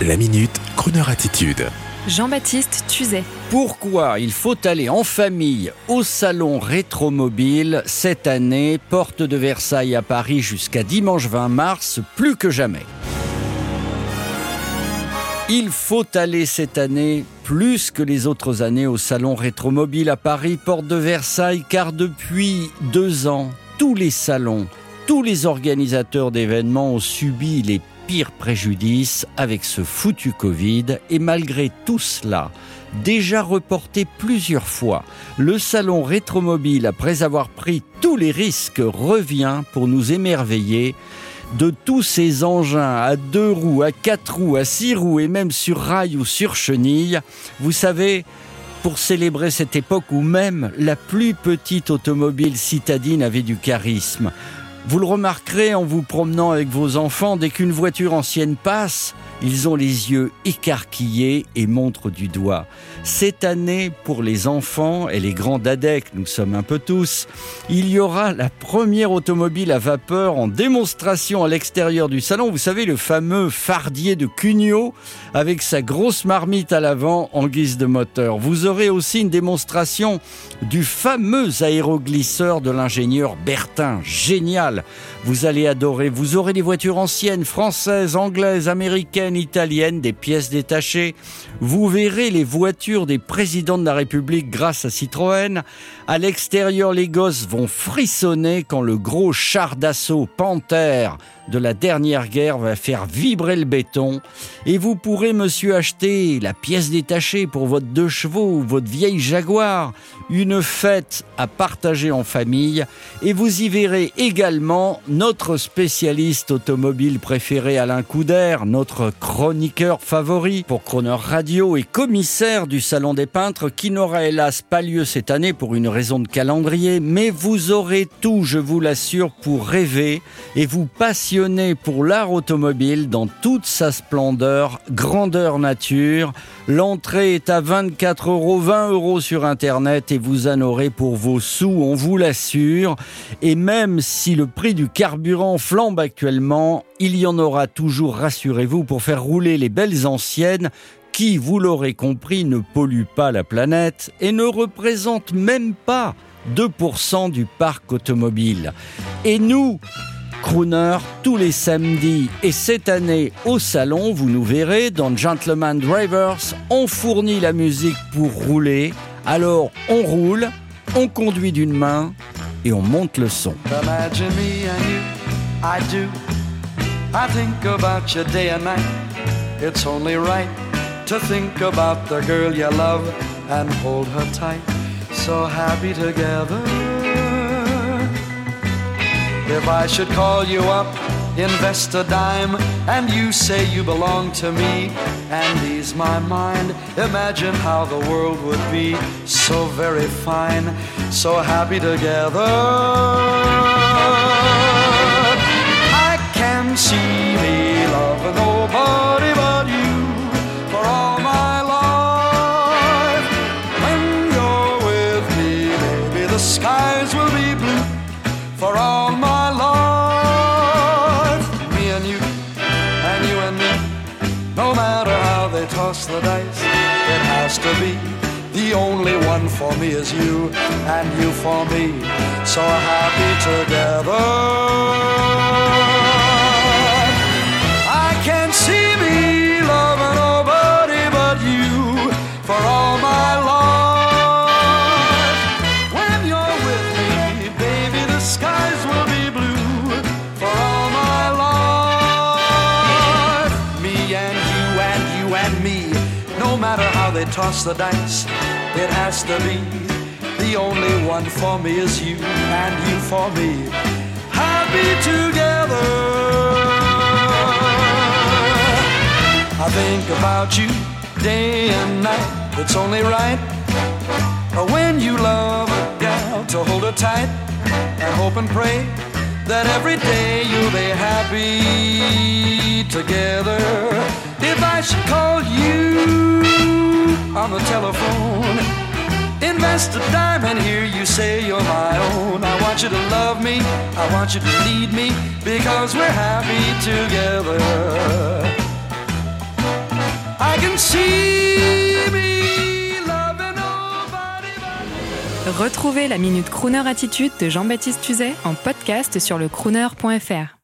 La minute, Kroneur attitude. Jean-Baptiste Tuzet. Pourquoi il faut aller en famille au salon rétromobile cette année, porte de Versailles à Paris jusqu'à dimanche 20 mars, plus que jamais il faut aller cette année plus que les autres années au salon rétromobile à Paris, porte de Versailles, car depuis deux ans, tous les salons, tous les organisateurs d'événements ont subi les pire préjudice avec ce foutu Covid et malgré tout cela, déjà reporté plusieurs fois, le salon rétromobile, après avoir pris tous les risques, revient pour nous émerveiller de tous ces engins à deux roues, à quatre roues, à six roues et même sur rail ou sur chenille. Vous savez, pour célébrer cette époque où même la plus petite automobile citadine avait du charisme. Vous le remarquerez en vous promenant avec vos enfants, dès qu'une voiture ancienne passe, ils ont les yeux écarquillés et montrent du doigt. Cette année, pour les enfants et les grands dadeks, nous sommes un peu tous, il y aura la première automobile à vapeur en démonstration à l'extérieur du salon. Vous savez, le fameux fardier de Cugnot avec sa grosse marmite à l'avant en guise de moteur. Vous aurez aussi une démonstration du fameux aéroglisseur de l'ingénieur Bertin. Génial! Vous allez adorer. Vous aurez des voitures anciennes, françaises, anglaises, américaines, italienne, des pièces détachées. Vous verrez les voitures des présidents de la République grâce à Citroën. À l'extérieur, les gosses vont frissonner quand le gros char d'assaut Panther de la dernière guerre va faire vibrer le béton. Et vous pourrez, monsieur, acheter la pièce détachée pour votre deux chevaux ou votre vieille Jaguar. Une fête à partager en famille. Et vous y verrez également notre spécialiste automobile préféré Alain Couder, notre chroniqueur favori pour Croner Radio et commissaire du Salon des Peintres qui n'aura hélas pas lieu cette année pour une raison de calendrier, mais vous aurez tout, je vous l'assure, pour rêver et vous pour l'art automobile dans toute sa splendeur, grandeur nature. L'entrée est à 24 euros, 20 euros sur Internet et vous en aurez pour vos sous, on vous l'assure. Et même si le prix du carburant flambe actuellement, il y en aura toujours, rassurez-vous, pour faire rouler les belles anciennes qui, vous l'aurez compris, ne polluent pas la planète et ne représentent même pas 2% du parc automobile. Et nous, crooner tous les samedis. Et cette année, au salon, vous nous verrez, dans Gentleman Drivers, on fournit la musique pour rouler. Alors, on roule, on conduit d'une main et on monte le son. Imagine me and you, I do. I think about you day and night. It's only right to think about the girl you love and hold her tight. So happy together. If I should call you up, invest a dime, and you say you belong to me and ease my mind, imagine how the world would be so very fine, so happy together. Toss the dice, it has to be. The only one for me is you, and you for me. So happy together. They toss the dice, it has to be. The only one for me is you, and you for me. Happy together. I think about you day and night. It's only right when you love a gal to hold her tight and hope and pray that every day you'll be happy together. If I should call you on the telephone, invest a dime and hear you say you're my own. I want you to love me, I want you to lead me, because we're happy together. can see me loving nobody Retrouvez la Minute Crooner Attitude de Jean-Baptiste Tuzet en podcast sur le crooner.fr.